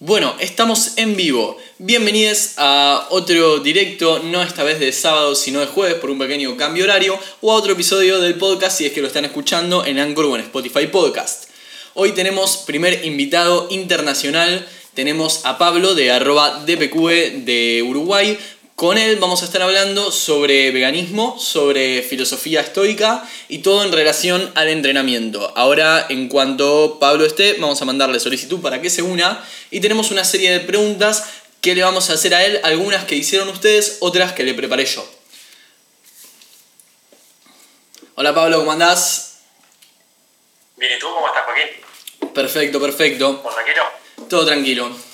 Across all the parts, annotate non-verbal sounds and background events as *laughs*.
Bueno, estamos en vivo. Bienvenidos a otro directo, no esta vez de sábado, sino de jueves por un pequeño cambio horario, o a otro episodio del podcast si es que lo están escuchando en Anchor o en Spotify Podcast. Hoy tenemos primer invitado internacional, tenemos a Pablo de arroba DPQ de Uruguay, con él vamos a estar hablando sobre veganismo, sobre filosofía estoica y todo en relación al entrenamiento. Ahora, en cuanto Pablo esté, vamos a mandarle solicitud para que se una y tenemos una serie de preguntas que le vamos a hacer a él, algunas que hicieron ustedes, otras que le preparé yo. Hola Pablo, ¿cómo andás? Bien, ¿y tú cómo estás, Joaquín? Perfecto, perfecto. ¿Por tranquilo? Todo tranquilo.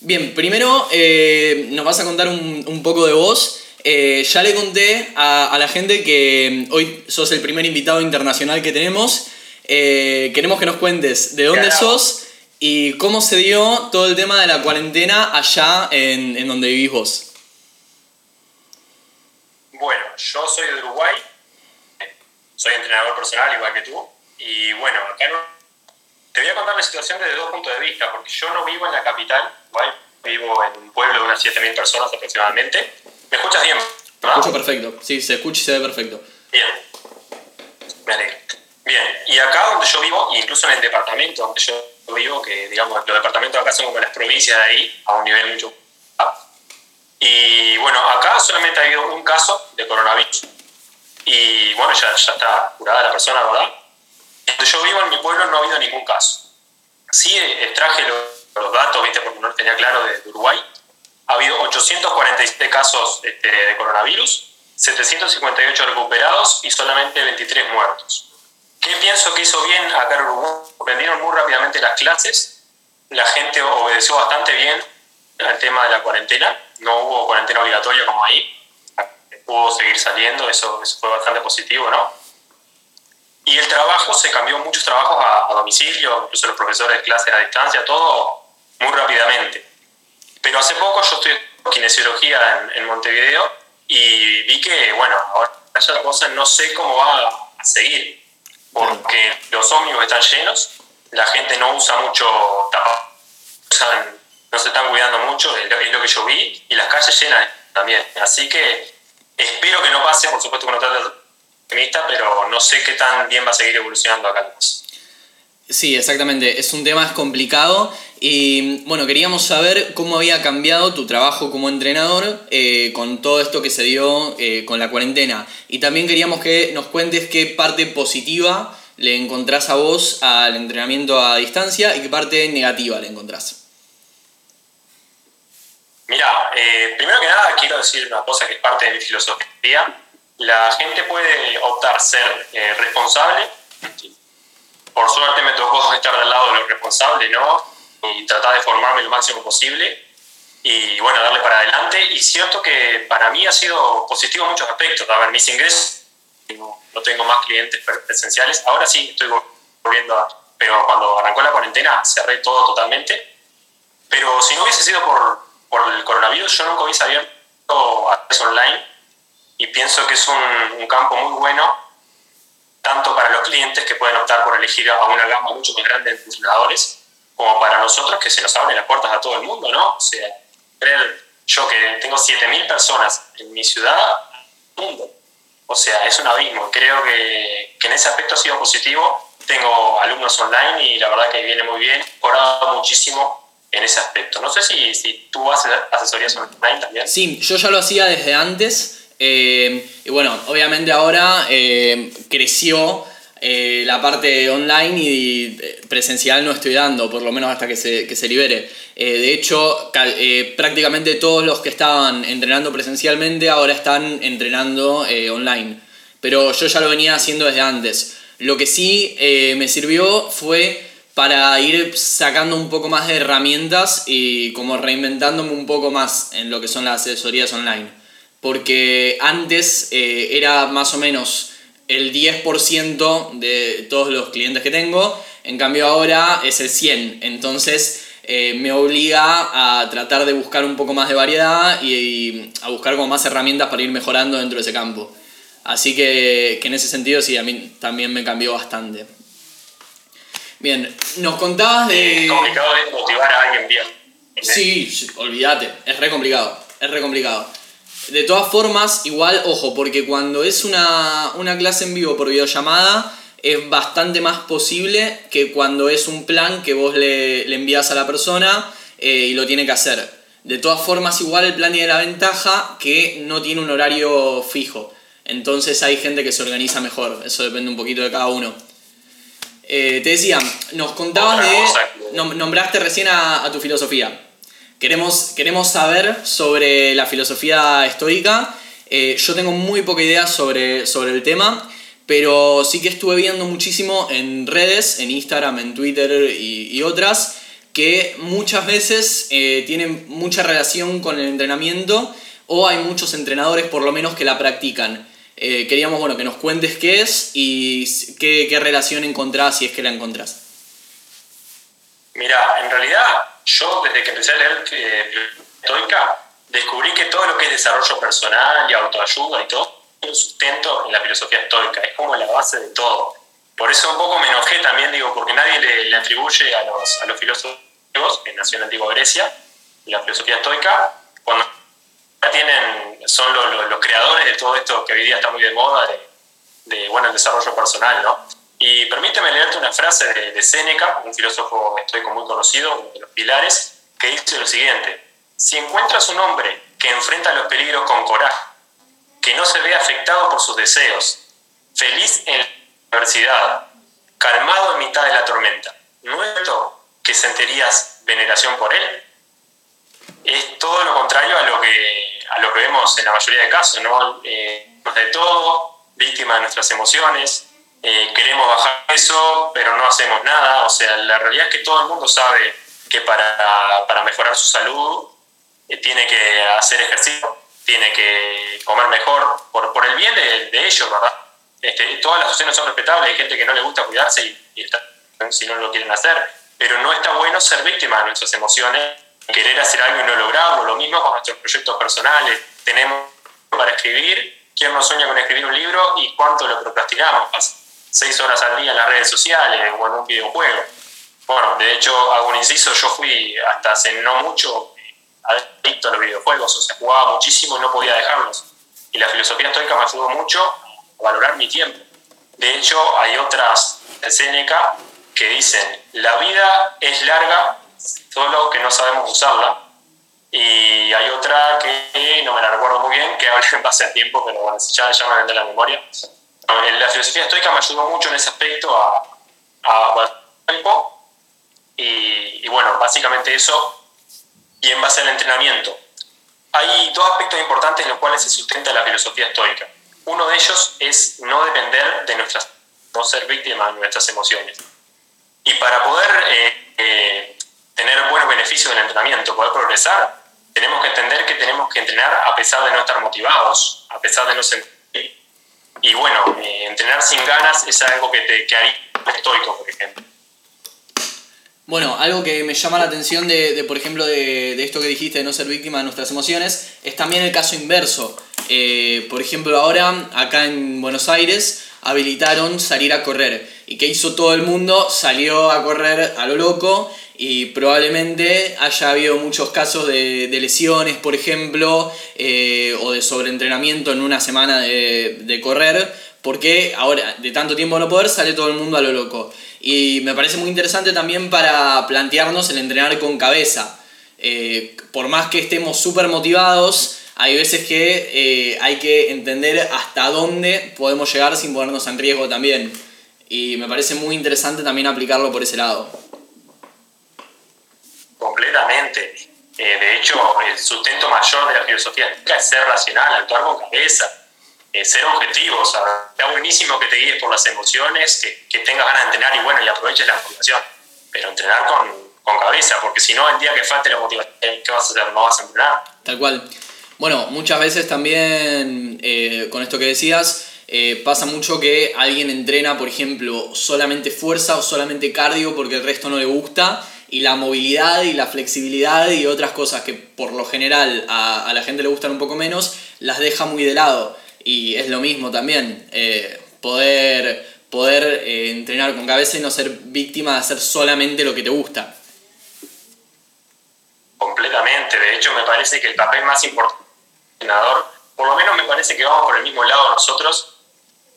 Bien, primero eh, nos vas a contar un, poco de vos. Eh, ya le conté a, la gente que hoy sos el primer invitado internacional que tenemos. Eh, queremos que nos cuentes de dónde sos y cómo se dio todo el tema de la cuarentena allá en, en donde vivís vos. Bueno, yo soy de Uruguay, soy entrenador personal igual que tú, y bueno, acá no te voy a contar la situación desde dos puntos de vista, porque yo no vivo en la capital, vivo en un pueblo de unas 7.000 personas aproximadamente. ¿Me escuchas bien? Me escucho perfecto, sí, se escucha y se ve perfecto. Bien, me alegro. Bien, y acá donde yo vivo, incluso en el departamento donde yo vivo, que digamos, los departamentos acá son como las provincias de ahí, a un nivel mucho... Y bueno, acá solamente ha habido un caso de coronavirus. Y bueno, ya, ya está curada la persona, ¿verdad? Donde yo vivo en mi pueblo no ha habido ningún caso. Sí extraje los, datos, ¿viste? porque no tenía claro de, Uruguay. Ha habido 847 casos este, de coronavirus, 758 recuperados y solamente 23 muertos. ¿Qué pienso que hizo bien acá en Uruguay? Vendieron muy rápidamente las clases, la gente obedeció bastante bien al tema de la cuarentena, no hubo cuarentena obligatoria como ahí, pudo seguir saliendo, eso, eso fue bastante positivo, ¿no? Y el trabajo se cambió muchos trabajos a, domicilio, incluso los profesores de clases a distancia, todo muy rápidamente. Pero hace poco yo estoy en kinesiología en, Montevideo y vi que, bueno, ahora no sé cómo va a seguir, porque los ómnibus están llenos, la gente no usa mucho tapabocas, no se están cuidando mucho, es lo, que yo vi, y las calles llenas también. Así que espero que no pase, por supuesto que no trata pero no sé qué tan bien va a seguir evolucionando acá. Sí, exactamente. Es un tema complicado y bueno, queríamos saber cómo había cambiado tu trabajo como entrenador eh, con todo esto que se dio eh, con la cuarentena. Y también queríamos que nos cuentes qué parte positiva le encontrás a vos al entrenamiento a distancia y qué parte negativa le encontrás. Mira, eh, primero que nada quiero decir una cosa que es parte de mi filosofía la gente puede optar ser responsable. Por suerte me tocó estar del lado de lo responsable, ¿no? Y tratar de formarme lo máximo posible y, bueno, darle para adelante. Y cierto que para mí ha sido positivo en muchos aspectos. A ver, mis ingresos, no tengo más clientes presenciales. Ahora sí estoy volviendo a... Pero cuando arrancó la cuarentena cerré todo totalmente. Pero si no hubiese sido por, por el coronavirus, yo nunca hubiese abierto acceso online y pienso que es un, un, campo muy bueno, tanto para los clientes que pueden optar por elegir a una gama mucho más grande de entrenadores, como para nosotros que se nos abren las puertas a todo el mundo, ¿no? O sea, yo que tengo 7.000 personas en mi ciudad, mundo. O sea, es un abismo. Creo que, que, en ese aspecto ha sido positivo. Tengo alumnos online y la verdad que viene muy bien. He mejorado muchísimo en ese aspecto. No sé si, si tú haces asesorías online también. Sí, yo ya lo hacía desde antes. Eh, y bueno, obviamente ahora eh, creció eh, la parte online y presencial no estoy dando, por lo menos hasta que se, que se libere. de hecho, prácticamente todos los que estaban entrenando presencialmente ahora están entrenando online. Pero yo ya lo venía haciendo desde antes. Lo que sí me sirvió fue para ir sacando un poco más de herramientas y como reinventándome un poco más en lo que son las asesorías online porque antes eh, era más o menos el 10% de todos los clientes que tengo, en cambio ahora es el 100%, entonces eh, me obliga a tratar de buscar un poco más de variedad y, a buscar como más herramientas para ir mejorando dentro de ese campo. Así que, que en ese sentido sí, a mí también me cambió bastante. Bien, nos contabas de... Es complicado motivar a alguien bien. Sí, sí, olvídate, es re complicado, es re complicado. De todas formas, igual, ojo, porque cuando es una, una clase en vivo por videollamada, es bastante más posible que cuando es un plan que vos le, le envías a la persona eh, y lo tiene que hacer. De todas formas, igual el plan tiene la ventaja que no tiene un horario fijo. Entonces hay gente que se organiza mejor. Eso depende un poquito de cada uno. Eh, te decía, nos contabas de. Nombraste recién a, tu filosofía. Queremos, queremos saber sobre la filosofía estoica. Eh, yo tengo muy poca idea sobre, sobre el tema, pero sí que estuve viendo muchísimo en redes, en Instagram, en Twitter y otras, que muchas veces eh, tienen mucha relación con el entrenamiento o hay muchos entrenadores por lo menos que la practican. Eh, queríamos bueno, que nos cuentes qué es y qué, qué relación encontrás si es que la encontrás. Mira, en realidad yo desde que empecé a leer eh, descubrí que todo lo que es desarrollo personal y autoayuda y todo tiene un sustento en la filosofía estoica, es como la base de todo. Por eso un poco me enojé también, digo, porque nadie le, le atribuye a los, a los filósofos que nació en la antigua Grecia, la filosofía estoica, cuando tienen, son los, creadores de todo esto que hoy día está muy de moda, de, bueno, el desarrollo personal, ¿no? Y permíteme leerte una frase de, de Séneca, un filósofo estoico muy conocido, uno de los pilares, que dice lo siguiente, si encuentras un hombre que enfrenta los peligros con coraje, que no se ve afectado por sus deseos, feliz en la adversidad, calmado en mitad de la tormenta, no que sentirías veneración por él. Es todo lo contrario a lo que, a lo que vemos en la mayoría de casos, ¿no? Eh, de todo, víctima de nuestras emociones, eh, queremos bajar eso, pero no hacemos nada. O sea, la realidad es que todo el mundo sabe que para, para mejorar su salud eh, tiene que hacer ejercicio, tiene que comer mejor, por, por el bien de, ellos, ¿verdad? Este, todas las opciones son respetables, hay gente que no le gusta cuidarse y, si no lo quieren hacer pero no está bueno ser víctima de nuestras emociones, querer hacer algo y no lograrlo. Lo mismo con nuestros proyectos personales. Tenemos para escribir, ¿quién no sueña con escribir un libro y cuánto lo procrastinamos? Seis horas al día en las redes sociales o en un videojuego. Bueno, de hecho, hago un inciso, yo fui hasta hace no mucho adicto a los videojuegos, o sea, jugaba muchísimo y no podía dejarlos. Y la filosofía estoica me ayudó mucho a valorar mi tiempo. De hecho, hay otras de Seneca que dicen, la vida es larga, solo que no sabemos usarla. Y hay otra que no me la recuerdo muy bien, que habla en base al tiempo, pero bueno, ya, ya me vendré la memoria. La filosofía estoica me ayudó mucho en ese aspecto a, a tiempo. Y, y bueno, básicamente eso. Y en base al entrenamiento. Hay dos aspectos importantes en los cuales se sustenta la filosofía estoica. Uno de ellos es no depender de nuestras, no ser víctimas de nuestras emociones. Y para poder eh, eh, tener buenos beneficios del entrenamiento, poder progresar, tenemos que entender que tenemos que entrenar a pesar de no estar motivados, a pesar de no sentir. Y bueno, entrenar sin ganas es algo que te que estoico, por ejemplo. Bueno, algo que me llama la atención de, por ejemplo, de, esto que dijiste de no ser víctima de nuestras emociones, es también el caso inverso. por ejemplo, ahora, acá en Buenos Aires, habilitaron salir a correr. ¿Y qué hizo todo el mundo? Salió a correr a lo loco y probablemente haya habido muchos casos de, lesiones, por ejemplo, eh, o de sobreentrenamiento en una semana de, correr, porque ahora, de tanto tiempo no poder, sale todo el mundo a lo loco. Y me parece muy interesante también para plantearnos el entrenar con cabeza. Eh, por más que estemos súper motivados, hay veces que eh, hay que entender hasta dónde podemos llegar sin ponernos en riesgo también. Y me parece muy interesante también aplicarlo por ese lado. Completamente. Eh, de hecho, el sustento mayor de la filosofía es ser racional, actuar con cabeza, eh, ser objetivo. O sea, está buenísimo que te guíes por las emociones, que, que, tengas ganas de entrenar y bueno, y aproveches la motivación. Pero entrenar con, con cabeza, porque si no, el día que falte la motivación, ¿qué vas a hacer? No vas a entrenar. Tal cual. Bueno, muchas veces también eh, con esto que decías, eh, pasa mucho que alguien entrena, por ejemplo, solamente fuerza o solamente cardio porque el resto no le gusta y la movilidad y la flexibilidad y otras cosas que por lo general a, la gente le gustan un poco menos, las deja muy de lado. Y es lo mismo también, eh, poder, poder entrenar con cabeza y no ser víctima de hacer solamente lo que te gusta. Totalmente, de hecho me parece que el papel más importante del entrenador, por lo menos me parece que vamos por el mismo lado nosotros,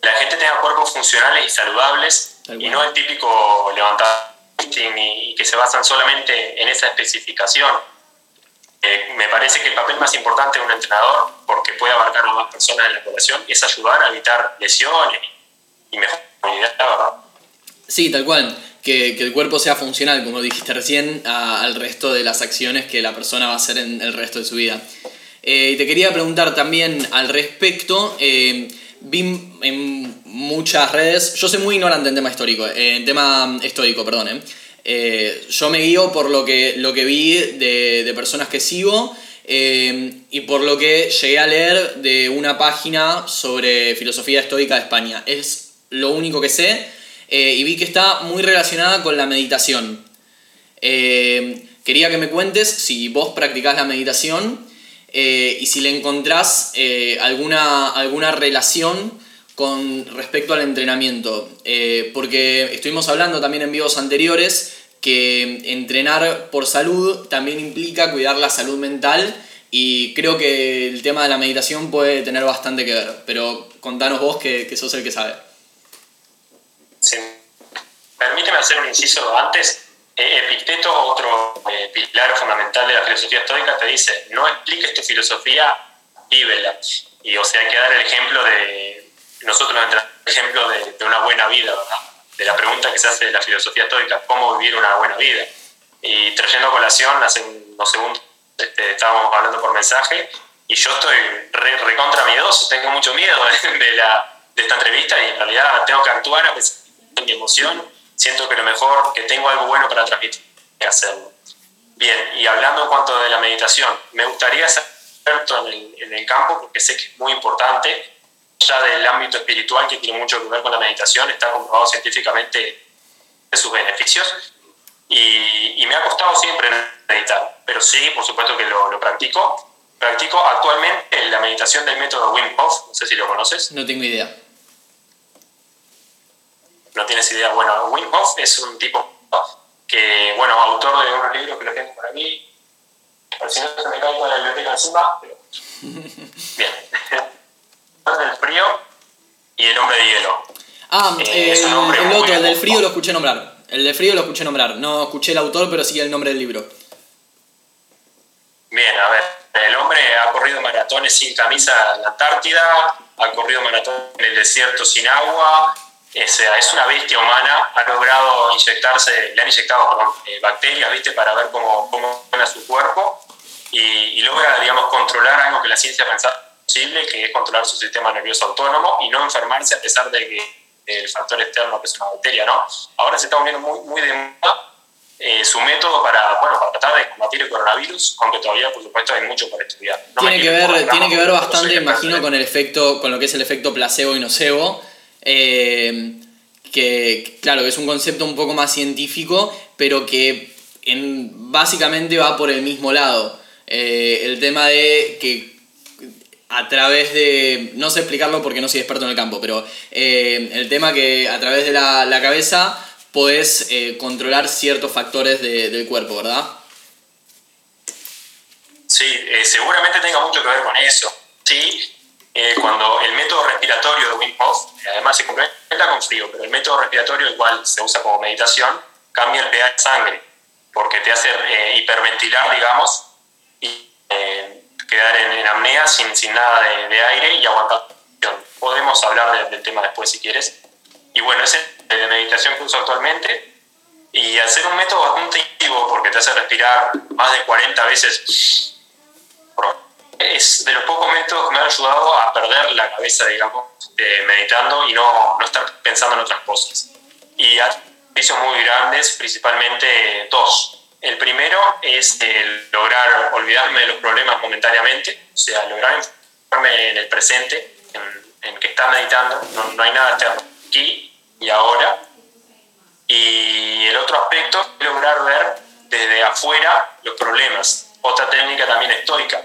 la gente tenga cuerpos funcionales y saludables y no el típico levantar y que se basan solamente en esa especificación. Eh, me parece que el papel más importante de un entrenador, porque puede abarcar a más personas en la población, es ayudar a evitar lesiones y mejorar la ¿verdad? Sí, tal cual. Que, que, el cuerpo sea funcional, como dijiste recién, al resto de las acciones que la persona va a hacer en el resto de su vida. Eh, te quería preguntar también al respecto. Eh, vi en muchas redes, yo soy muy ignorante en tema histórico, eh, en tema estoico, perdón. Eh, yo me guío por lo que, lo que vi de, de personas que sigo eh, y por lo que llegué a leer de una página sobre filosofía estoica de España. Es lo único que sé y vi que está muy relacionada con la meditación. quería que me cuentes si vos practicás la meditación eh, y si le encontrás eh, alguna, alguna relación con respecto al entrenamiento. Eh, porque estuvimos hablando también en vivos anteriores que entrenar por salud también implica cuidar la salud mental y creo que el tema de la meditación puede tener bastante que ver, pero contanos vos que, que sos el que sabe. Sí. Permíteme hacer un inciso antes. Eh, Epicteto, otro eh, pilar fundamental de la filosofía estoica, te dice, no expliques tu filosofía, vívela. Y o sea, hay que dar el ejemplo de, nosotros el ejemplo de, de, una buena vida, ¿verdad? De la pregunta que se hace de la filosofía estoica, ¿cómo vivir una buena vida? Y trayendo a colación, hace unos segundos este, estábamos hablando por mensaje, y yo estoy re, recontra miedoso, tengo mucho miedo *laughs* de, la, de esta entrevista y en realidad tengo que actuar a pesar de mi emoción siento que lo mejor, que tengo algo bueno para transmitir, que hacerlo. Bien, y hablando en cuanto de la meditación, me gustaría ser experto en el, en el campo porque sé que es muy importante, ya del ámbito espiritual que tiene mucho que ver con la meditación, está comprobado científicamente sus beneficios y, y, me ha costado siempre meditar, pero sí, por supuesto que lo, lo, practico. Practico actualmente la meditación del método Wim Hof, no sé si lo conoces. No tengo idea no tienes idea. Bueno, Wim Hof es un tipo que, bueno, autor de unos libros que lo tengo para mí. Por si no se me cae toda la biblioteca encima. Pero... *laughs* Bien. el frío y el hombre de hielo. Ah, eh, el, el otro, el del frío lo escuché nombrar. El del frío lo escuché nombrar. No escuché el autor, pero sí el nombre del libro. Bien, a ver. El hombre ha corrido maratones sin camisa en la Antártida, ha corrido maratones en el desierto sin agua, es, es una bestia humana, ha logrado inyectarse, le han inyectado eh, bacterias, ¿viste? Para ver cómo, cómo suena su cuerpo y, y, logra, digamos, controlar algo que la ciencia pensaba posible, que es controlar su sistema nervioso autónomo y no enfermarse a pesar de que el factor externo que es una bacteria, ¿no? Ahora se está uniendo muy, muy de moda eh, su método para, bueno, para tratar de combatir el coronavirus, aunque todavía, por supuesto, hay mucho por estudiar. No tiene, que ver, tiene que ver bastante, imagino, con el efecto, con lo que es el efecto placebo y nocebo, eh, que claro, que es un concepto un poco más científico, pero que en, básicamente va por el mismo lado. Eh, el tema de que a través de, no sé explicarlo porque no soy experto en el campo, pero eh, el tema que a través de la, la cabeza podés controlar ciertos factores de, del cuerpo, ¿verdad? Sí, seguramente tenga mucho que ver con eso. Sí, eh, cuando el método respiratorio de Wim Hof, además se complementa con frío, pero el método respiratorio, el cual se usa como meditación, cambia el pH de sangre, porque te hace eh, hiperventilar, digamos, eh, quedar en, en, apnea sin, sin nada de, de, aire y aguantar. Podemos hablar de, del tema después si quieres. Y bueno, ese de meditación que uso actualmente. Y hacer un método bastante activo porque te hace respirar más de 40 veces es de los pocos métodos que me han ayudado a perder la cabeza, digamos, eh, meditando y no, no, estar pensando en otras cosas. Y ha muy grandes, principalmente dos. El primero es lograr olvidarme de los problemas momentáneamente, o sea, lograr enfocarme en el presente, en, en que está meditando, no, no hay nada externo aquí y ahora. Y el otro aspecto es lograr ver desde afuera los problemas. Otra técnica también estoica,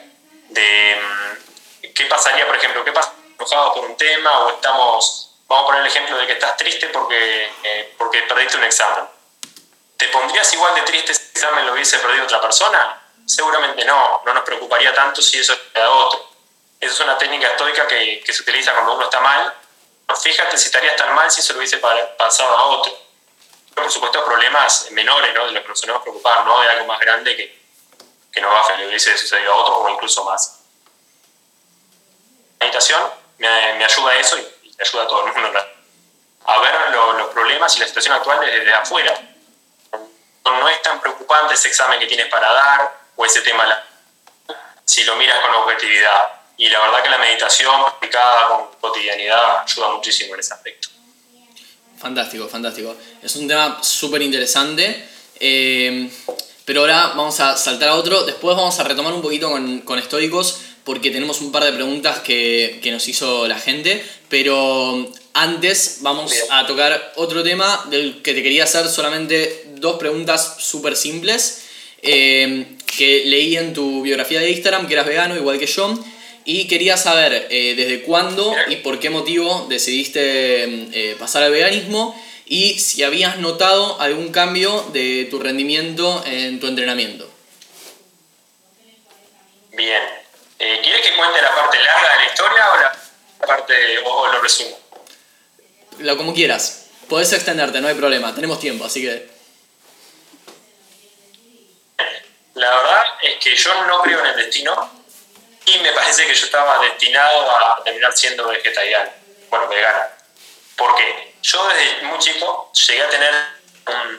de mm, qué pasaría, por ejemplo, qué pasa enojado por un tema o estamos, vamos a poner el ejemplo de que estás triste porque, eh, porque perdiste un examen. ¿Te pondrías igual de triste si el examen lo hubiese perdido otra persona? Seguramente no, no nos preocuparía tanto si eso queda otro. Esa es una técnica estoica que, que se utiliza cuando uno está mal. Fíjate si estarías tan mal si eso lo hubiese pasado a otro. Por supuesto, problemas menores, ¿no? De los que nos solemos preocupar, ¿no? De algo más grande que, que nos va a le hubiese sucedido a otro o incluso más. La meditación me, me ayuda a eso y, y, ayuda a todo el mundo a ver los problemas y la situación actual desde, afuera. No es tan preocupante ese examen que tienes para dar o ese tema si lo miras con objetividad. Y la verdad que la meditación aplicada con cotidianidad ayuda muchísimo en ese aspecto. Fantástico, fantástico. Es un tema súper interesante. Eh, pero ahora vamos a saltar a otro. Después vamos a retomar un poquito con, con estoicos porque tenemos un par de preguntas que, que, nos hizo la gente. Pero antes vamos a tocar otro tema del que te quería hacer solamente dos preguntas súper simples. Eh, que leí en tu biografía de Instagram que eras vegano igual que yo. Y quería saber eh, desde cuándo y por qué motivo decidiste eh, pasar al veganismo y si habías notado algún cambio de tu rendimiento en tu entrenamiento. Bien. Eh, ¿Quieres que cuente la parte larga de la historia o la parte o lo resumo? Lo como quieras. Podés extenderte, no hay problema. Tenemos tiempo, así que. La verdad es que yo no creo en el destino y me parece que yo estaba destinado a terminar siendo vegetariano, bueno, vegano. ¿Por qué? Yo desde muy chico llegué a tener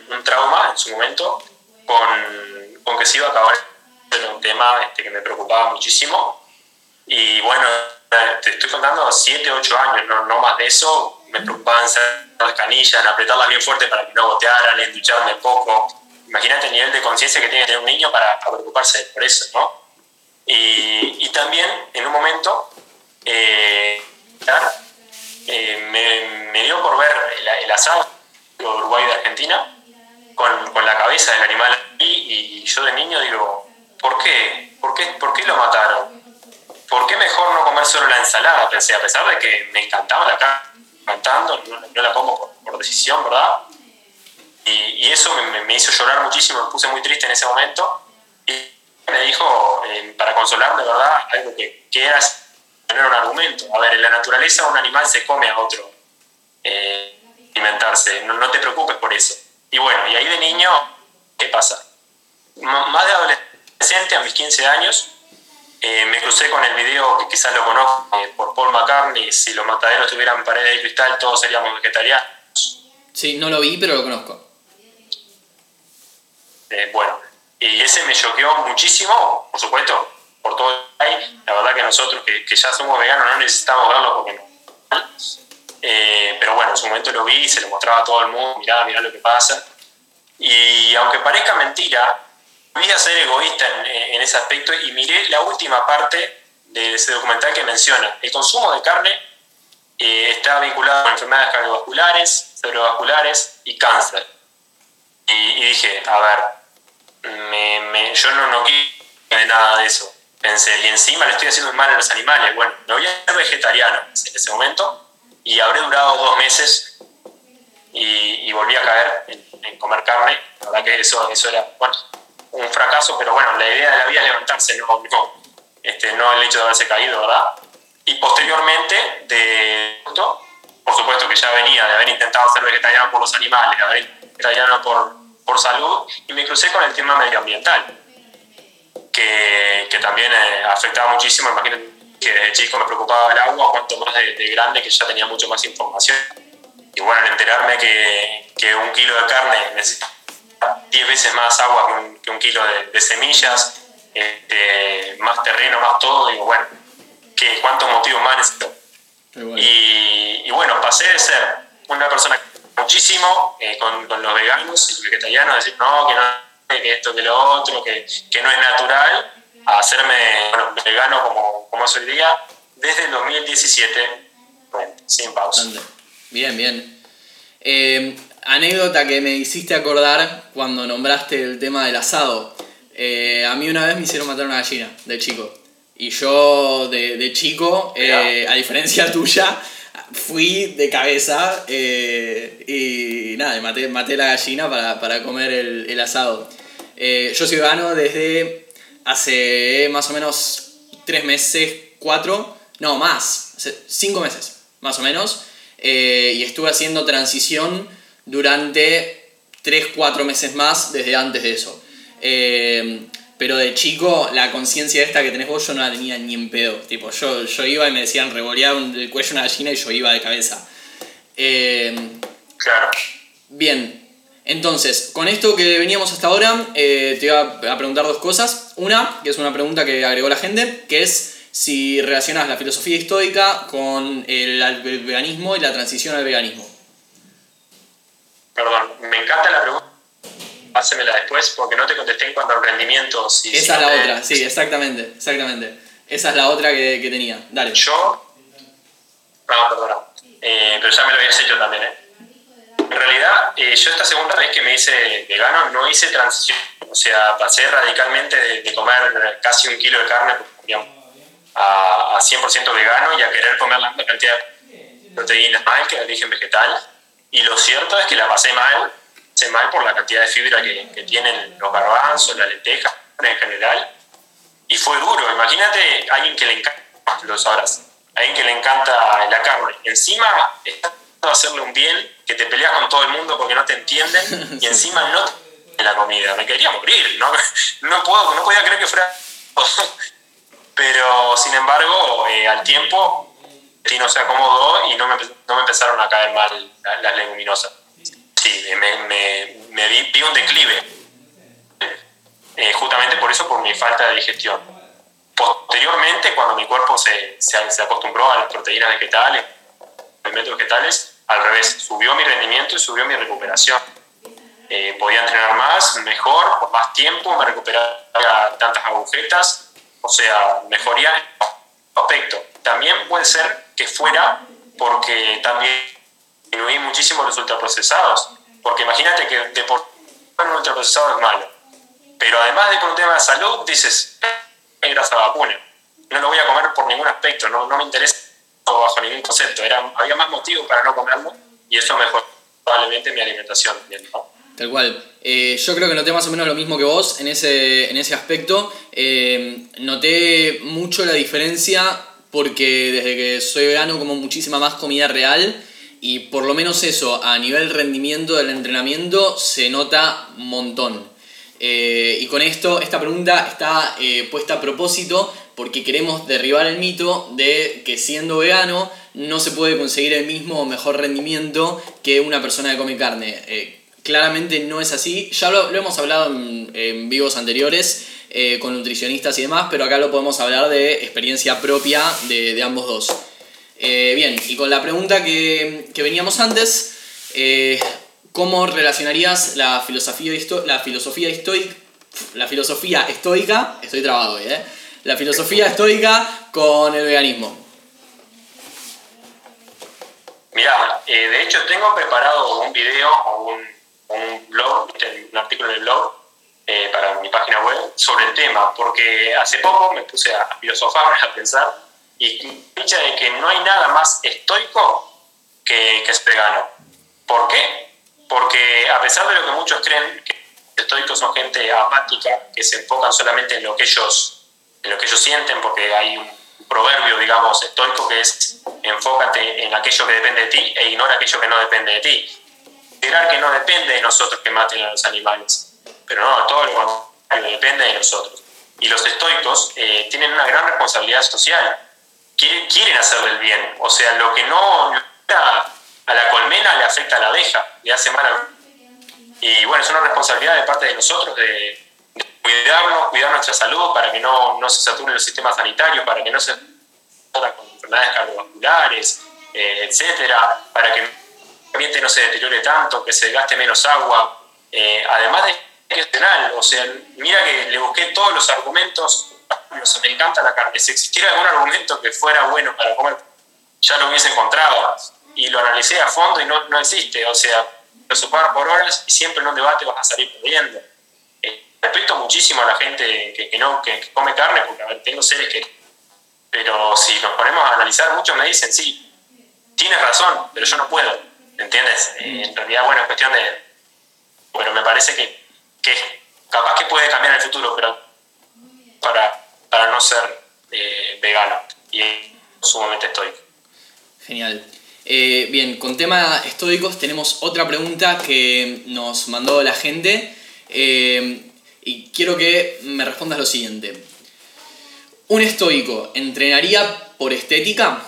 un, trauma en su momento con, con, que se iba a acabar un tema este, que me preocupaba muchísimo. Y bueno, te estoy contando 7, 8 años, no, no más de eso. Me preocupaban hacer las canillas, en apretarlas bien fuerte para que no gotearan, en ducharme poco. Imagínate el nivel de conciencia que tiene que tener un niño para, para preocuparse por eso, ¿no? Y, y, también, en un momento, eh, eh, me, me, dio por ver el, el asado de Uruguay de Argentina con, con, la cabeza del animal ahí y yo de niño digo, ¿por qué? ¿Por qué, por qué lo mataron? ¿Por qué mejor no comer solo la ensalada? Pensé, a pesar de que me encantaba la carne, cantando, no, no, la como por, por decisión, ¿verdad? Y, eso me, hizo llorar muchísimo, me puse muy triste en ese momento. Y me dijo, eh, para consolarme, ¿verdad? Algo que, era tener un argumento. A ver, en la naturaleza un animal se come a otro. Eh, alimentarse, no, te preocupes por eso. Y bueno, y ahí de niño, ¿qué pasa? M más de adolescente, a mis 15 años, eh, me crucé con el video que quizás lo conozco por Paul McCartney, si los mataderos tuvieran paredes de cristal, todos seríamos vegetarianos. Sí, no lo vi, pero lo conozco. Eh, bueno, y ese me choqueó muchísimo, por supuesto, por todo ahí. La verdad que nosotros que, ya somos veganos no necesitamos verlo porque no. Eh, pero bueno, en su momento lo vi se lo mostraba a todo el mundo, mirá, mirá lo que pasa. Y aunque parezca mentira, voy a ser egoísta en, en, ese aspecto y miré la última parte de ese documental que menciona. El consumo de carne eh, está vinculado a enfermedades cardiovasculares, cerebrovasculares y cáncer. Y, y dije, a ver, me, me, yo no, no quiero nada de eso pensé, y encima le estoy haciendo mal a los animales. Bueno, me voy a ser vegetariano en ese momento y habré durado dos meses y, y volví a caer en, en, comer carne. La verdad que eso, eso era bueno, un fracaso, pero bueno, la idea de la vida es levantarse, no, no, este, no el hecho de haberse caído, ¿verdad? Y posteriormente, de por supuesto que ya venía de haber intentado ser vegetariano por los animales, de haber vegetariano por, por salud, y me crucé con el tema medioambiental que, que también eh, afectaba muchísimo. Imagínate que desde chico me preocupaba el agua, cuanto más de, de, grande que ya tenía mucho más información. Y bueno, al enterarme que, que un kilo de carne necesita 10 veces más agua que un, que un kilo de, de semillas, este, más terreno, más todo, digo, bueno, ¿qué, ¿cuántos motivos más necesito? Bueno. Y, y, bueno, pasé de ser una persona muchísimo eh, con, con, los veganos y los vegetarianos, decir, no, que no que esto, que lo otro, que, que no es natural, a hacerme bueno, vegano como, como es hoy día desde el 2017, bueno, sin pausa. Bien, bien. Eh, anécdota que me hiciste acordar cuando nombraste el tema del asado. Eh, a mí una vez me hicieron matar una gallina de chico. Y yo de, de chico, eh, a diferencia *laughs* tuya, fui de cabeza eh, y nada, maté, maté la gallina para, para comer el, el asado. Eh, yo soy vegano desde hace más o menos tres meses, cuatro, no, más, cinco meses, más o menos. Eh, y estuve haciendo transición durante tres, cuatro meses más desde antes de eso. Eh, pero de chico, la conciencia esta que tenés vos, yo no la tenía ni en pedo. Tipo, yo, yo iba y me decían revolear el cuello una gallina y yo iba de cabeza. Eh, claro. Bien. Entonces, con esto que veníamos hasta ahora, te iba a preguntar dos cosas. Una, que es una pregunta que agregó la gente, que es si relacionas la filosofía estoica con el, veganismo y la transición al veganismo. Perdón, me encanta la pregunta. Pásemela después porque no te contesté en cuanto al rendimiento. Si, Esa es la otra, sí, exactamente, exactamente. Esa es la otra que, que tenía. Dale. Yo. No, perdona. Eh, pero ya me lo habías hecho también, ¿eh? En realidad, eh, yo esta segunda vez que me hice vegano no hice transición. O sea, pasé radicalmente de, comer casi un kilo de carne, digamos, a, 100% vegano y a querer comer la misma cantidad de proteínas mal que de origen vegetal. Y lo cierto es que la pasé mal, pasé mal por la cantidad de fibra que, que tienen los garbanzos, la lenteja en general. Y fue duro. Imagínate a alguien que le encanta, los sabrás, alguien que le encanta la carne. Encima está hacerle un bien, que te peleas con todo el mundo porque no te entienden y encima no te la comida. Me quería morir, no, *laughs* no, puedo, no podía creer que fuera *laughs* pero sin embargo, eh, al tiempo, no se acomodó y no me, no me empezaron a caer mal las, leguminosas. Sí, me, me, me vi, un declive, eh, justamente por eso, por mi falta de digestión. Posteriormente, cuando mi cuerpo se, se, se acostumbró a las proteínas vegetales, alimentos vegetales, al revés, subió mi rendimiento y subió mi recuperación. Eh, podía entrenar más, mejor, por más tiempo, me recuperaba tantas agujetas, o sea, mejoría en aspecto. También puede ser que fuera porque también disminuí muchísimo los ultraprocesados. Porque imagínate que de por un ultraprocesado es malo. Pero además de por un tema de salud, dices, es grasa vacuna. No lo voy a comer por ningún aspecto, no, no me interesa bajo ningún concepto. Era, había más motivos para no comerlo y eso mejoró probablemente mi alimentación. ¿no? Tal cual. Eh, yo creo que noté más o menos lo mismo que vos en ese, en ese aspecto. Eh, noté mucho la diferencia porque desde que soy vegano como muchísima más comida real y por lo menos eso, a nivel rendimiento del entrenamiento se nota un montón. Eh, y con esto, esta pregunta está puesta a propósito porque queremos derribar el mito de que siendo vegano no se puede conseguir el mismo o mejor rendimiento que una persona que come carne claramente no es así. Ya lo, hemos hablado en, vivos anteriores eh, con nutricionistas y demás, pero acá lo podemos hablar de experiencia propia de, ambos dos. Eh, bien, y con la pregunta que, veníamos antes, eh, ¿cómo relacionarías la filosofía, la filosofía estoica? La filosofía estoica, estoy trabado hoy, ¿eh? La filosofía estoica con el veganismo. Mira, de hecho tengo preparado un video o un un blog, un artículo en el blog eh, para mi página web sobre el tema, porque hace poco me puse a filosofar, *laughs* a pensar, y dicha de que no hay nada más estoico que, que es vegano. ¿Por qué? Porque a pesar de lo que muchos creen, que los estoicos son gente apática, que se enfocan solamente en lo que ellos, en lo que ellos sienten, porque hay un proverbio, digamos, estoico que es enfócate en aquello que depende de ti e ignora aquello que no depende de ti que no depende de nosotros que maten a los animales, pero no, todo lo contrario, depende de nosotros. Y los estoicos eh, tienen una gran responsabilidad social, quieren, quieren hacerle el bien, o sea, lo que no a la colmena le afecta a la abeja, le hace mal a... Y bueno, es una responsabilidad de parte de nosotros de, cuidarnos, cuidar nuestra salud para que no, no se saturen los sistemas sanitarios, para que no se con enfermedades cardiovasculares, eh, etcétera, para que ambiente no se deteriore tanto, que se gaste menos agua, eh, además de o sea, mira que le busqué todos los argumentos, me encanta la carne, si existiera algún argumento que fuera bueno para comer, ya lo hubiese encontrado, y lo analicé a fondo y no, no existe, o sea, lo suparas por horas y siempre en un debate vas a salir perdiendo. Eh, respeto muchísimo a la gente que, que no, que, come carne, porque a ver, tengo seres que... Pero si nos ponemos a analizar, muchos me dicen, sí, tienes razón, pero yo no puedo ¿entiendes? Eh, en realidad, bueno, es cuestión de... Bueno, me parece que, que capaz que puede cambiar el futuro, pero para, para no ser eh, vegano y sumamente estoico. Genial. Eh, bien, con tema estoicos tenemos otra pregunta que nos mandó la gente eh, y quiero que me respondas lo siguiente. ¿Un estoico entrenaría por estética?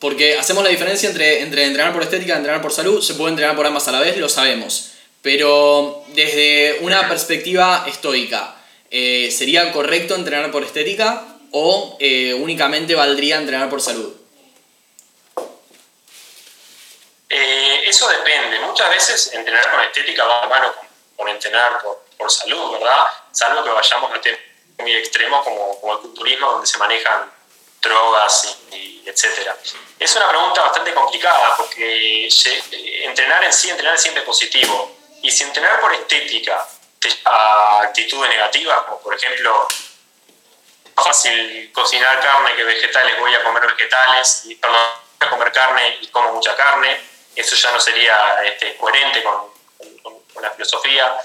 Porque hacemos la diferencia entre, entre entrenar por estética y entrenar por salud. Se puede entrenar por ambas a la vez, lo sabemos. Pero desde una perspectiva estoica, eh, ¿sería correcto entrenar por estética o eh, únicamente valdría entrenar por salud? Eh, eso depende. Muchas veces entrenar con estética va a mano con, entrenar por, por, salud, ¿verdad? Salvo que vayamos a temas muy extremos como, como el culturismo, donde se manejan drogas y, etcétera. Es una pregunta bastante complicada porque entrenar en sí, entrenar es siempre positivo. Y si entrenar por estética a actitudes negativas, como por ejemplo, es fácil cocinar carne que vegetales, voy a comer vegetales, y perdón, voy a comer carne y como mucha carne, eso ya no sería este, coherente con, la filosofía.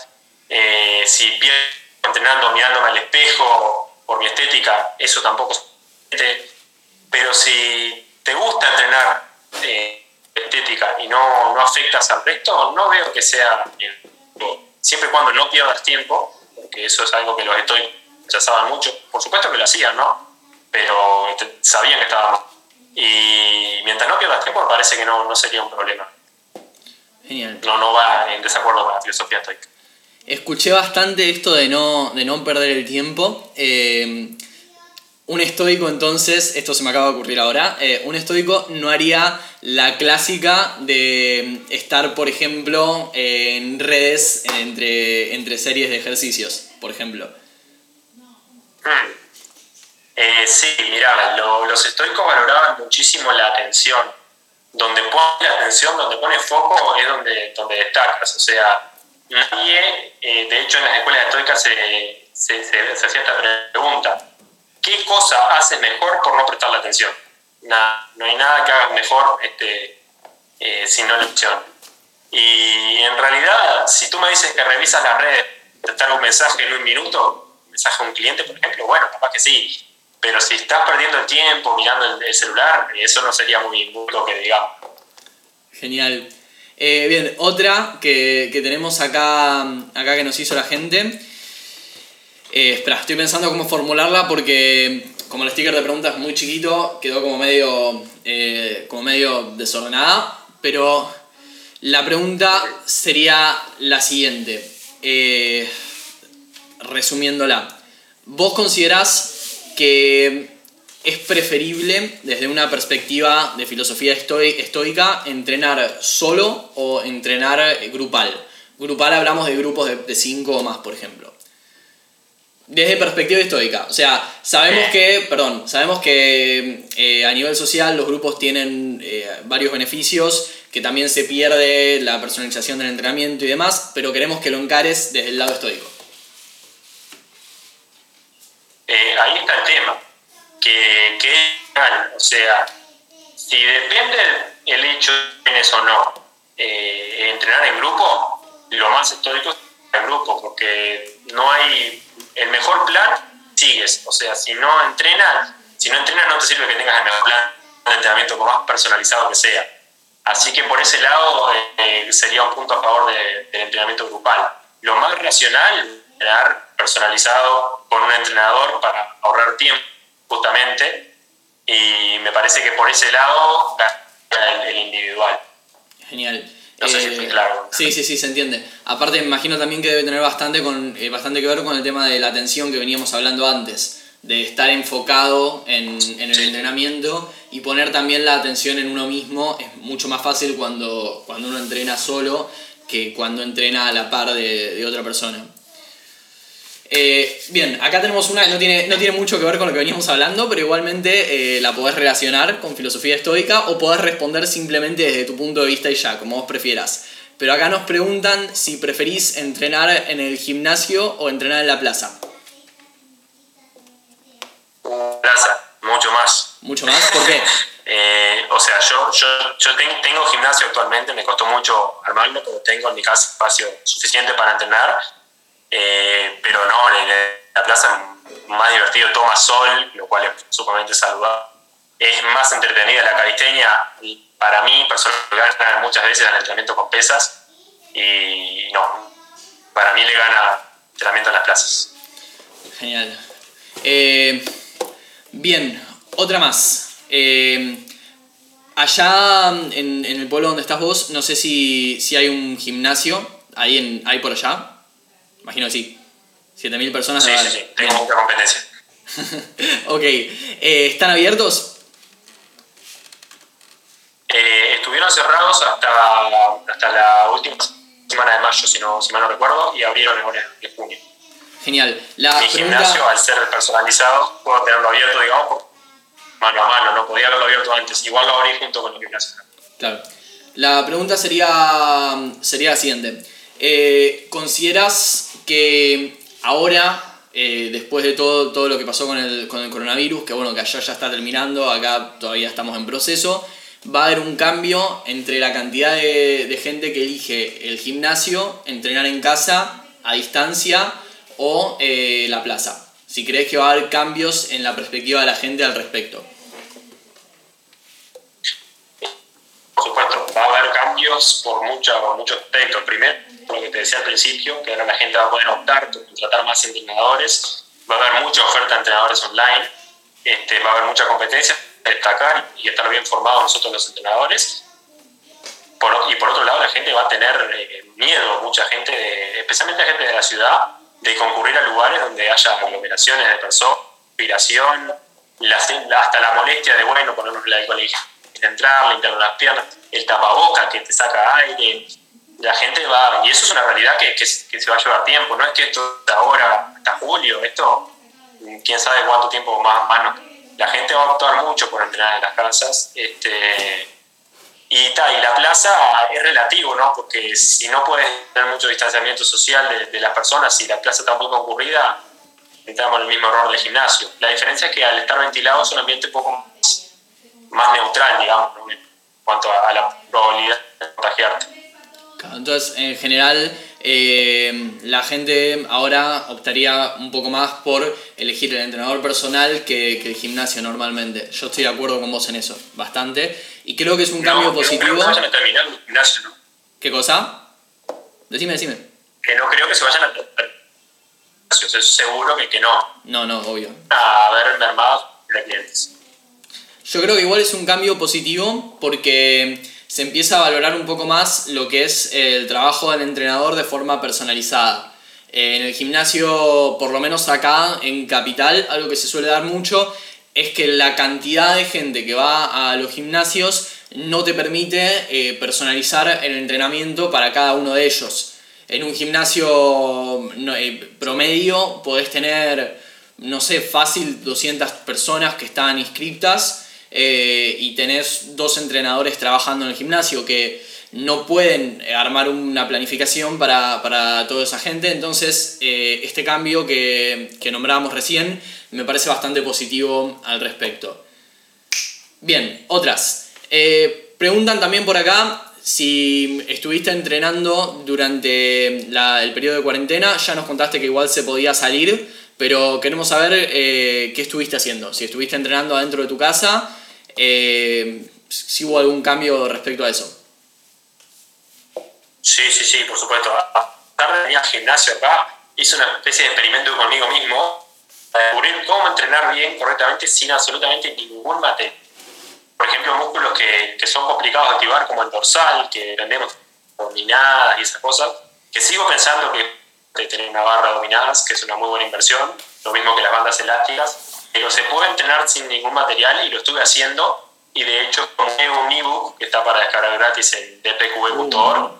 Eh, si pierdo entrenando mirándome al espejo por mi estética, eso tampoco es pero si te gusta entrenar eh, estética y no, no, afectas al resto, no veo que sea siempre y cuando no pierdas tiempo, porque eso es algo que los estoy rechazaban mucho, por supuesto que lo hacían, ¿no? Pero sabían que estaba mal. Y mientras no pierdas tiempo, me parece que no, no sería un problema. Genial. No, no va en desacuerdo con la filosofía estoica. Escuché bastante esto de no, de no perder el tiempo. Eh, un estoico entonces, esto se me acaba de ocurrir ahora, eh, un estoico no haría la clásica de estar, por ejemplo, en redes entre, entre series de ejercicios, por ejemplo. Hmm. Eh, sí, mira, los estoicos valoraban muchísimo la atención. Donde pone la atención, donde pone foco, es donde, donde destacas. O sea, nadie, eh, de hecho en las escuelas estoicas se, se, se, se hacía esta pregunta ¿Qué cosa haces mejor por no prestarle atención? Nada, no hay nada que hagas mejor este, eh, sin no atención. Y en realidad, si tú me dices que revisas las redes, dar un mensaje en un minuto, un mensaje a un cliente, por ejemplo, bueno, capaz que sí. Pero si estás perdiendo el tiempo mirando el, celular, eso no sería muy lo que digamos. Genial. Eh, bien, otra que, que, tenemos acá, acá que nos hizo la gente espera, estoy pensando cómo formularla porque como el sticker de preguntas es muy chiquito, quedó como medio, eh, como medio desordenada, pero la pregunta sería la siguiente, eh, resumiéndola. ¿Vos considerás que es preferible desde una perspectiva de filosofía estoica entrenar solo o entrenar grupal? Grupal hablamos de grupos de 5 o más, por ejemplo desde perspectiva histórica. O sea, sabemos que, perdón, sabemos que eh, a nivel social los grupos tienen eh, varios beneficios, que también se pierde la personalización del entrenamiento y demás, pero queremos que lo encares desde el lado estoico. Eh, ahí está el tema, que, que o sea, si depende el hecho de tienes o no entrenar en grupo, lo más estoico es en grupo, porque no hay el mejor plan, sigues. O sea, si no entrenas, si no entrenas no te sirve que tengas el mejor plan de entrenamiento, por más personalizado que sea. Así que por ese lado eh, sería un punto a favor del entrenamiento grupal. Lo más racional, entrenar personalizado con un entrenador para ahorrar tiempo, justamente, y me parece que por ese lado el, el individual. Genial. No sé si eh, claro. Sí, sí, sí, se entiende. Aparte, me imagino también que debe tener bastante, con, eh, bastante que ver con el tema de la atención que veníamos hablando antes, de estar enfocado en, en el entrenamiento y poner también la atención en uno mismo. Es mucho más fácil cuando, cuando uno entrena solo que cuando entrena a la par de, de otra persona. Eh, bien, acá tenemos una que no tiene, no tiene mucho que ver con lo que veníamos hablando, pero igualmente eh, la podés relacionar con filosofía estoica o podés responder simplemente desde tu punto de vista y ya, como vos prefieras. Pero acá nos preguntan si preferís entrenar en el gimnasio o entrenar en la plaza. Plaza, mucho más. ¿Mucho más? ¿Por qué? *laughs* Eh, o sea, yo, yo, yo tengo gimnasio actualmente, me costó mucho armarlo, pero tengo en mi casa espacio suficiente para entrenar eh, pero no, la, la plaza más divertido, toma sol, lo cual es sumamente saludable. Es más entretenida la calistenia y para mí, personalmente, gana muchas veces el entrenamiento con pesas y no, para mí le gana entrenamiento en las plazas. Genial. Eh, bien, otra más. Eh, allá en, el pueblo donde estás vos, no sé si, si hay un gimnasio ahí en, hay por allá. Imagino que sí. 7.000 personas. Sí, sí, sí, tengo mucha competencia. *laughs* ok. Eh, ¿Están abiertos? Eh, estuvieron cerrados hasta, hasta la última semana de mayo, si, no, si mal no recuerdo, y abrieron en, junio. Genial. La Mi gimnasio, al ser personalizado, puedo tenerlo abierto, digamos, mano a mano, no podía haberlo abierto antes. Igual lo abrí junto con el gimnasio. Claro. La pregunta sería, sería la siguiente. Eh, ¿Consideras que ahora, eh, después de todo, todo lo que pasó con el, con el coronavirus, que bueno, que allá ya está terminando, acá todavía estamos en proceso, va a haber un cambio entre la cantidad de, gente que elige el gimnasio, entrenar en casa, a distancia o eh, la plaza? Si crees que va a haber cambios en la perspectiva de la gente al respecto. Por supuesto, va a haber cambios por, mucho, muchos aspectos. Primero, lo que te decía al principio, que ahora la gente va a poder optar por contratar más entrenadores, va a haber mucha oferta de entrenadores online, este, va a haber mucha competencia, destacar y estar bien formados nosotros los entrenadores. y por otro lado, la gente va a tener eh, miedo, mucha gente, especialmente la gente de la ciudad, de concurrir a lugares donde haya aglomeraciones de personas, inspiración, hasta la molestia de, bueno, ponernos la alcohol entrar, limpiar las piernas, el tapaboca que te saca aire, la gente va, y eso es una realidad que, que, se va a llevar tiempo, no es que esto ahora, hasta julio, esto, quién sabe cuánto tiempo más, más la gente va a optar mucho por entrenar en las casas, este, y, y la plaza es relativo, ¿no? Porque si no puedes tener mucho distanciamiento social de, las personas, y la plaza está muy concurrida, entramos en el mismo error del gimnasio. La diferencia es que al estar ventilado es un ambiente un poco más, neutral, digamos, en cuanto a la probabilidad de contagiarte. Entonces, en general, eh, la gente ahora optaría un poco más por elegir el entrenador personal que, el gimnasio normalmente. Yo estoy de acuerdo con vos en eso, bastante. Y creo que es un cambio positivo. No creo que vayan a terminar el gimnasio, ¿no? ¿Qué cosa? Decime, decime. Que no creo que se vayan a terminar seguro que, que no. No, no, obvio. A ver mermados de clientes. Yo creo que igual es un cambio positivo porque se empieza a valorar un poco más lo que es el trabajo del entrenador de forma personalizada. En el gimnasio, por lo menos acá en Capital, algo que se suele dar mucho es que la cantidad de gente que va a los gimnasios no te permite eh, personalizar el entrenamiento para cada uno de ellos. En un gimnasio eh, promedio podés tener, no sé, fácil 200 personas que están inscritas eh, y tenés dos entrenadores trabajando en el gimnasio que no pueden armar una planificación para, para toda esa gente. Entonces, eh, este cambio que, que nombrábamos recién me parece bastante positivo al respecto. Bien, otras. Eh, preguntan también por acá si estuviste entrenando durante el periodo de cuarentena. Ya nos contaste que igual se podía salir, pero queremos saber qué estuviste haciendo. Si estuviste entrenando adentro de tu casa eh, si hubo algún cambio respecto a eso. Sí, sí, sí, por supuesto. Tarde al gimnasio acá, hice una especie de experimento conmigo mismo para descubrir cómo entrenar bien, correctamente, sin absolutamente ningún material. Por ejemplo, músculos que, que son complicados de activar, como el dorsal, que vendemos dominadas y esas cosas, que sigo pensando que de tener una barra dominadas, que es una muy buena inversión, lo mismo que las bandas elásticas, pero se puede entrenar sin ningún material y lo estuve haciendo. Y de hecho, tomé un ebook que está para descargar gratis en dpqb.org,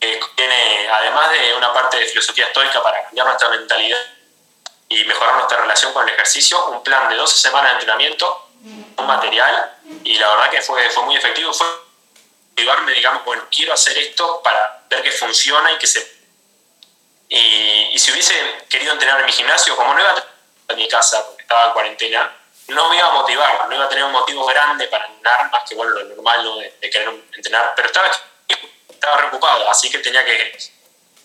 que tiene, además de una parte de filosofía estoica para cambiar nuestra mentalidad y mejorar nuestra relación con el ejercicio, un plan de 12 semanas de entrenamiento, un material, y la verdad que fue, fue muy efectivo. Fue motivarme, digamos, bueno, quiero hacer esto para ver que funciona y que se. Y, y si hubiese querido entrenar en mi gimnasio, como no iba a en mi casa, porque estaba en cuarentena, no me iba a motivar, no iba a tener un motivo grande para entrenar, más que bueno, lo normal de, querer entrenar, pero estaba, estaba preocupado, así que tenía que,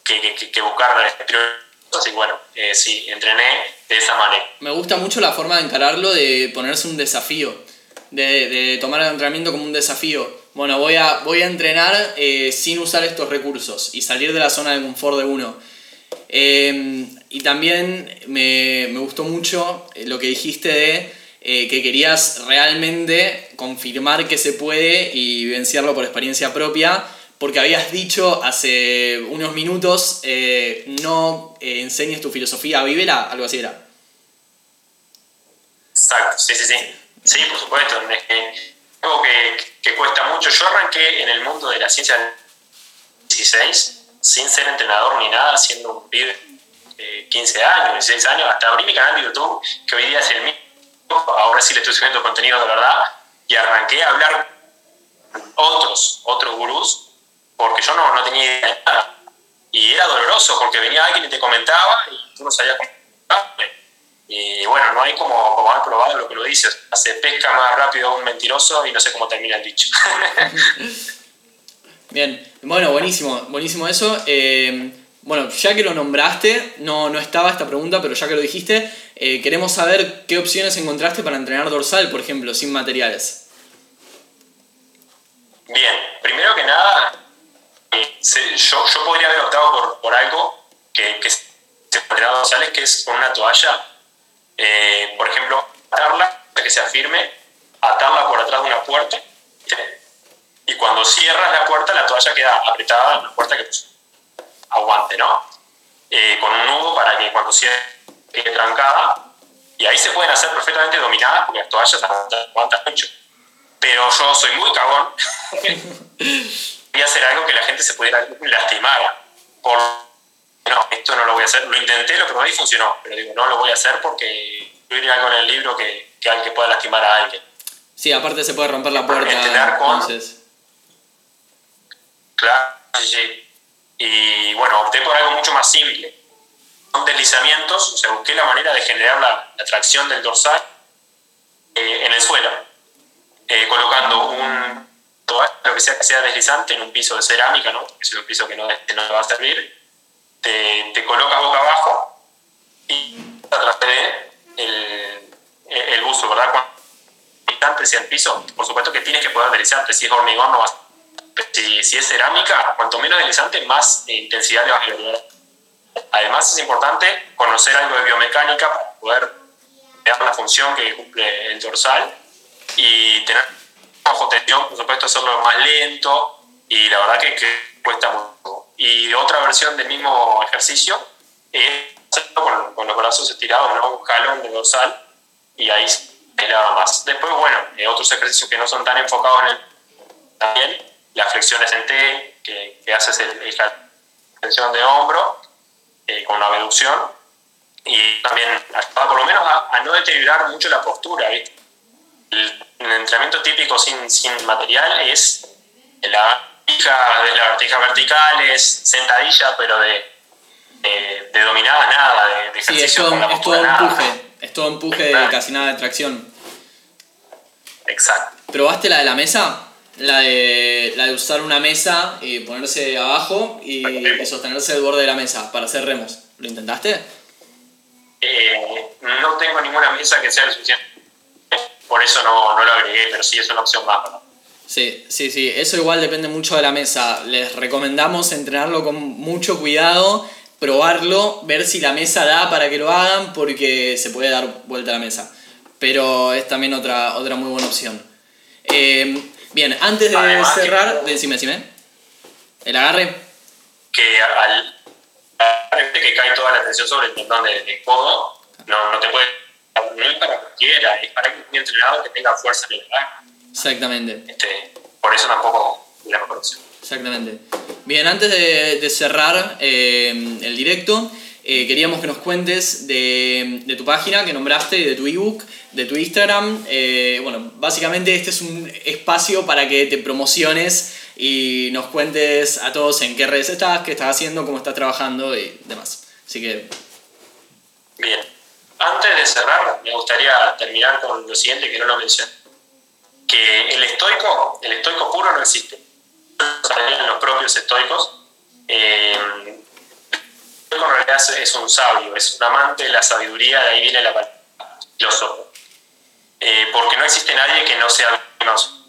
que, que, que buscar y bueno, eh, sí, entrené de esa manera. Me gusta mucho la forma de encararlo, de ponerse un desafío, de, de tomar el entrenamiento como un desafío. Bueno, voy a, voy a entrenar eh, sin usar estos recursos y salir de la zona de confort de uno. Eh, y también me, me, gustó mucho lo que dijiste de que querías realmente confirmar que se puede y vivenciarlo por experiencia propia porque habías dicho hace unos minutos, eh, no eh, enseñes tu filosofía, vívela, algo así era. Exacto, sí, sí, sí. Sí, por supuesto. Es algo que, que, cuesta mucho. Yo arranqué en el mundo de la ciencia del 16, sin ser entrenador ni nada, siendo un pibe de 15 años, 16 años, hasta abrí mi canal de YouTube, que hoy día es el mismo. Ahora sí le estoy subiendo contenido de verdad, y arranqué a hablar otros, otros gurús porque yo no, no tenía idea de nada. Y era doloroso porque venía alguien y te comentaba y tú no sabías cómo Y bueno, no hay como, como lo que lo dices. Se pesca más rápido un mentiroso y no sé cómo termina el dicho. *laughs* Bien, bueno, buenísimo, buenísimo eso. Eh, bueno, ya que lo nombraste, no, no estaba esta pregunta, pero ya que lo dijiste, eh, queremos saber qué opciones encontraste para entrenar dorsal, por ejemplo, sin materiales. Bien, primero que nada, yo, yo podría haber optado por, por algo que, que se dorsales, que es con una toalla, eh, por ejemplo, atarla, que sea firme, atarla por atrás de una puerta, y cuando cierras la puerta, la toalla queda apretada en la puerta que pues, aguante, ¿no? Eh, con un nudo para que cuando cierre quede trancada, y ahí se pueden hacer perfectamente dominadas porque las toallas aguantan mucho. Pero yo soy muy cagón. *laughs* voy a hacer algo que la gente se pudiera lastimar. Por, no, esto no lo voy a hacer. Lo intenté, lo probé y funcionó, pero digo, no lo voy a hacer porque incluir algo en el libro que, que, que pueda lastimar a alguien. Sí, aparte se puede romper la puerta. entonces. Claro, sí. Y bueno, opté por algo mucho más simple. Con deslizamientos, o sea, busqué la manera de generar la, la tracción del dorsal eh, en el suelo, eh, colocando un lo que sea que sea deslizante en un piso de cerámica, ¿no? que es un piso que no, no va a servir, te, te colocas boca abajo y trascede el, el buzo, ¿verdad? Cuando sea el piso, por supuesto que tienes que poder deslizarte, si es hormigón no vas si, si es cerámica, cuanto menos deslizante, más intensidad le vas a. Además es importante conocer algo de biomecánica para poder ver la función que cumple el dorsal y tener bajo tensión, por supuesto, hacerlo más lento y la verdad que, cuesta mucho. Y otra versión del mismo ejercicio es hacerlo con, los brazos estirados, ¿no? un jalón de dorsal y ahí eleva más. Después, bueno, eh, otros ejercicios que no son tan enfocados en el también, las flexiones en T, que, que haces el, el tensión de hombro eh, con una abducción y también por lo menos a, a no deteriorar mucho la postura, ¿viste? el, entrenamiento típico sin, sin material es la vertija, de las vertijas verticales, sentadilla, pero de, de, de dominadas nada, de, de ejercicio sí, es todo, es todo empuje, es todo empuje de casi nada de tracción. Exacto. ¿Probaste la de la mesa? La de, la de usar una mesa y ponerse abajo y, y sostenerse el borde de la mesa para hacer remos. ¿Lo intentaste? Eh, no tengo ninguna mesa que sea lo suficiente por eso no, no lo agregué, pero sí es una opción más. Sí, sí, sí, eso igual depende mucho de la mesa. Les recomendamos entrenarlo con mucho cuidado, probarlo, ver si la mesa da para que lo hagan, porque se puede dar vuelta a la mesa. Pero es también otra, otra muy buena opción. Eh, bien, antes de cerrar, decime, decime. ¿El agarre? Que al, al que cae toda la atención sobre el tendón de, de codo, no, no te puede no es para cualquiera, es para un entrenado que tenga fuerza en el Exactamente. Este, por eso tampoco la mejor Exactamente. Bien, antes de, de cerrar eh, el directo, eh, queríamos que nos cuentes de, de, tu página que nombraste, de tu ebook, de tu Instagram. Eh, bueno, básicamente este es un espacio para que te promociones y nos cuentes a todos en qué redes estás, qué estás haciendo, cómo estás trabajando y demás. Así que... Bien. Antes de cerrar, me gustaría terminar con lo siguiente que no lo mencioné. Que el estoico, el estoico puro no existe. Los propios estoicos. Eh, en realidad es un sabio, es un amante de la sabiduría, de ahí viene la palabra filósofo. Eh, porque no existe nadie que no sea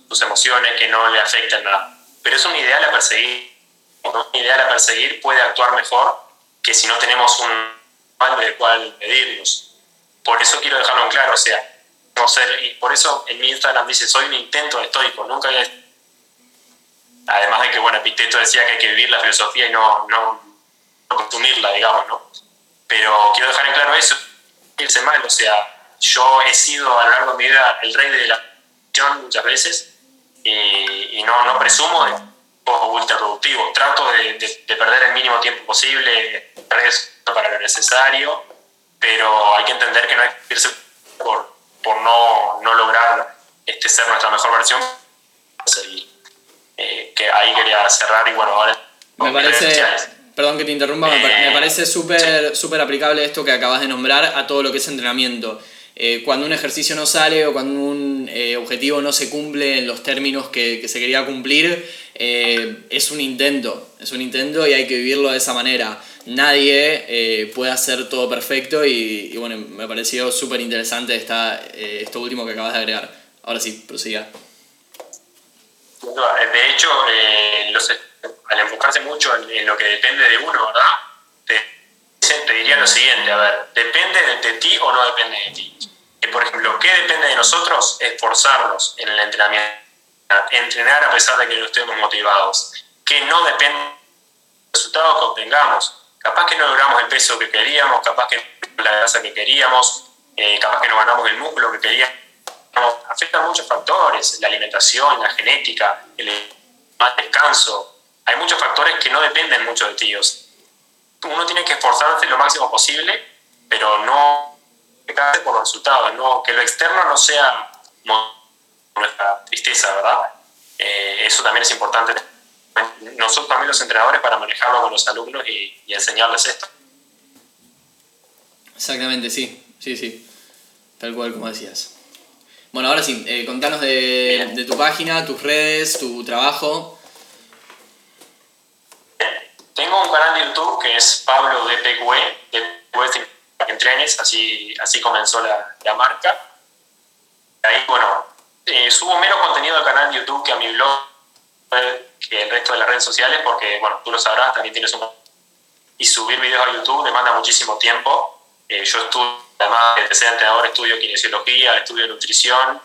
sus emociones, que no le afecten nada. Pero es un ideal a perseguir. Un ideal a perseguir puede actuar mejor que si no tenemos un mal del cual medirnos. Por eso quiero dejarlo en claro, o sea, no ser, y por eso en mi Instagram dice, soy un intento estoico, nunca Además de que, bueno, Epicteto decía que hay que vivir la filosofía y no, no, no consumirla, digamos, ¿no? Pero quiero dejar en claro eso, irse mal, o sea, yo he sido a lo largo de mi vida el rey de la acción muchas veces y, no, no presumo de ultra productivo. Trato de, de, perder el mínimo tiempo posible para lo necesario, pero hay que entender que no hay que irse por, por no, no lograr este, ser nuestra mejor versión. Eh, que ahí quería cerrar y bueno, ahora... Me parece, perdón que te interrumpa, me, eh, parece súper súper aplicable esto que acabas de nombrar a todo lo que es entrenamiento. Eh, cuando un ejercicio no sale o cuando un eh, objetivo no se cumple en los términos que, se quería cumplir, eh, es un intento, es un intento y hay que vivirlo de esa manera. Nadie puede hacer todo perfecto y, bueno, me pareció súper interesante esto último que acabas de agregar. Ahora sí, prosiga. De hecho, al enfocarse mucho en, lo que depende de uno, ¿verdad? te diría lo siguiente, a ver, ¿depende de, ti o no depende de ti? Que, por ejemplo, ¿qué depende de nosotros? Esforzarnos en el entrenamiento, entrenar a pesar de que no estemos motivados, que no depende del resultado que obtengamos. Capaz que no logramos el peso que queríamos, capaz que no la grasa que queríamos, eh, capaz que no ganamos el músculo que queríamos. Afectan muchos factores, la alimentación, la genética, el descanso. Hay muchos factores que no dependen mucho de ti uno tiene que esforzarse lo máximo posible, pero no por los resultados, no, que lo externo no sea nuestra tristeza, ¿verdad? Eh, eso también es importante. Nosotros también los entrenadores para manejarlo con los alumnos y, enseñarles esto. Exactamente, sí, sí, sí, tal cual como decías. Bueno, ahora sí, eh, contanos de, de tu página, tus redes, tu trabajo. Tengo un canal de YouTube que es Pablo DPQE, DPQE para que entrenes, así, así comenzó la, la marca. Ahí, bueno, eh, subo menos contenido al canal de YouTube que a mi blog, que el resto de las redes sociales, porque, bueno, tú lo sabrás, también tienes un... Y subir videos a YouTube demanda muchísimo tiempo. Eh, yo estudio, además de ser entrenador, estudio kinesiología, estudio nutrición,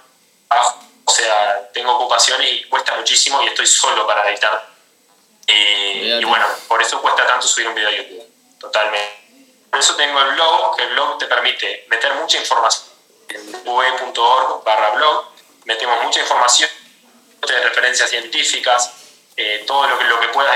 o sea, tengo ocupaciones y cuesta muchísimo y estoy solo para editar y, bueno, por eso cuesta tanto subir un video a YouTube, totalmente. Por eso tengo el blog, que el blog te permite meter mucha información. En ue.org barra blog metemos mucha información de referencias científicas, eh, todo lo que, lo que puedas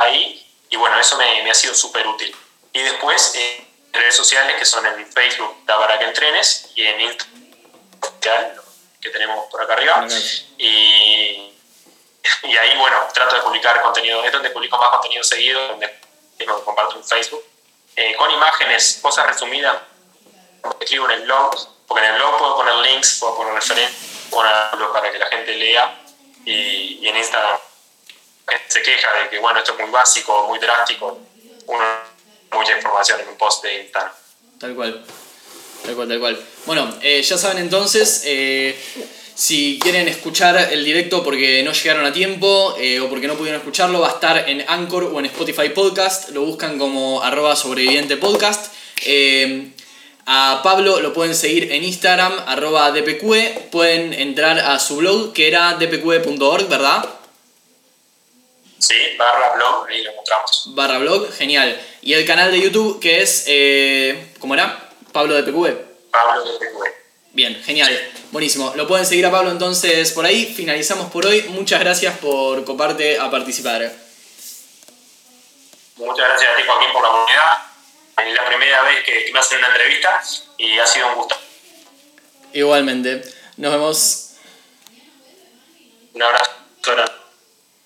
ahí. Y bueno, eso me, me ha sido súper útil. Y después, eh, redes sociales que son en Facebook, para que entrenes, y en Instagram, que tenemos por acá arriba. Y *laughs* y ahí, bueno, trato de publicar contenido, es donde publico más contenido seguido, donde comparto en Facebook, eh, con imágenes, cosas resumidas, escribo en el blog, porque en el blog puedo poner links, puedo poner referencias, para que la gente lea, y, y en Instagram se queja de que, bueno, esto es muy básico, muy drástico, uno mucha información en un post de Instagram. Tal cual, tal cual, tal cual. Bueno, eh, ya saben entonces... Eh, si quieren escuchar el directo porque no llegaron a tiempo eh, o porque no pudieron escucharlo, va a estar en Anchor o en Spotify Podcast. Lo buscan como arroba sobreviviente podcast. Eh, a Pablo lo pueden seguir en Instagram, arroba dpq. Pueden entrar a su blog que era dpq.org, ¿verdad? Sí, barra blog, ahí lo encontramos. Barra blog, genial. Y el canal de YouTube que es, eh, ¿cómo era? Pablo DPQ. Pablo DPQ. Bien, genial. Buenísimo. Lo pueden seguir a Pablo entonces por ahí. Finalizamos por hoy. Muchas gracias por coparte a participar. Muchas gracias a ti, Joaquín, por la oportunidad. Es la primera vez que, me hacen una entrevista y ha sido un gusto. Igualmente. Nos vemos. Un abrazo.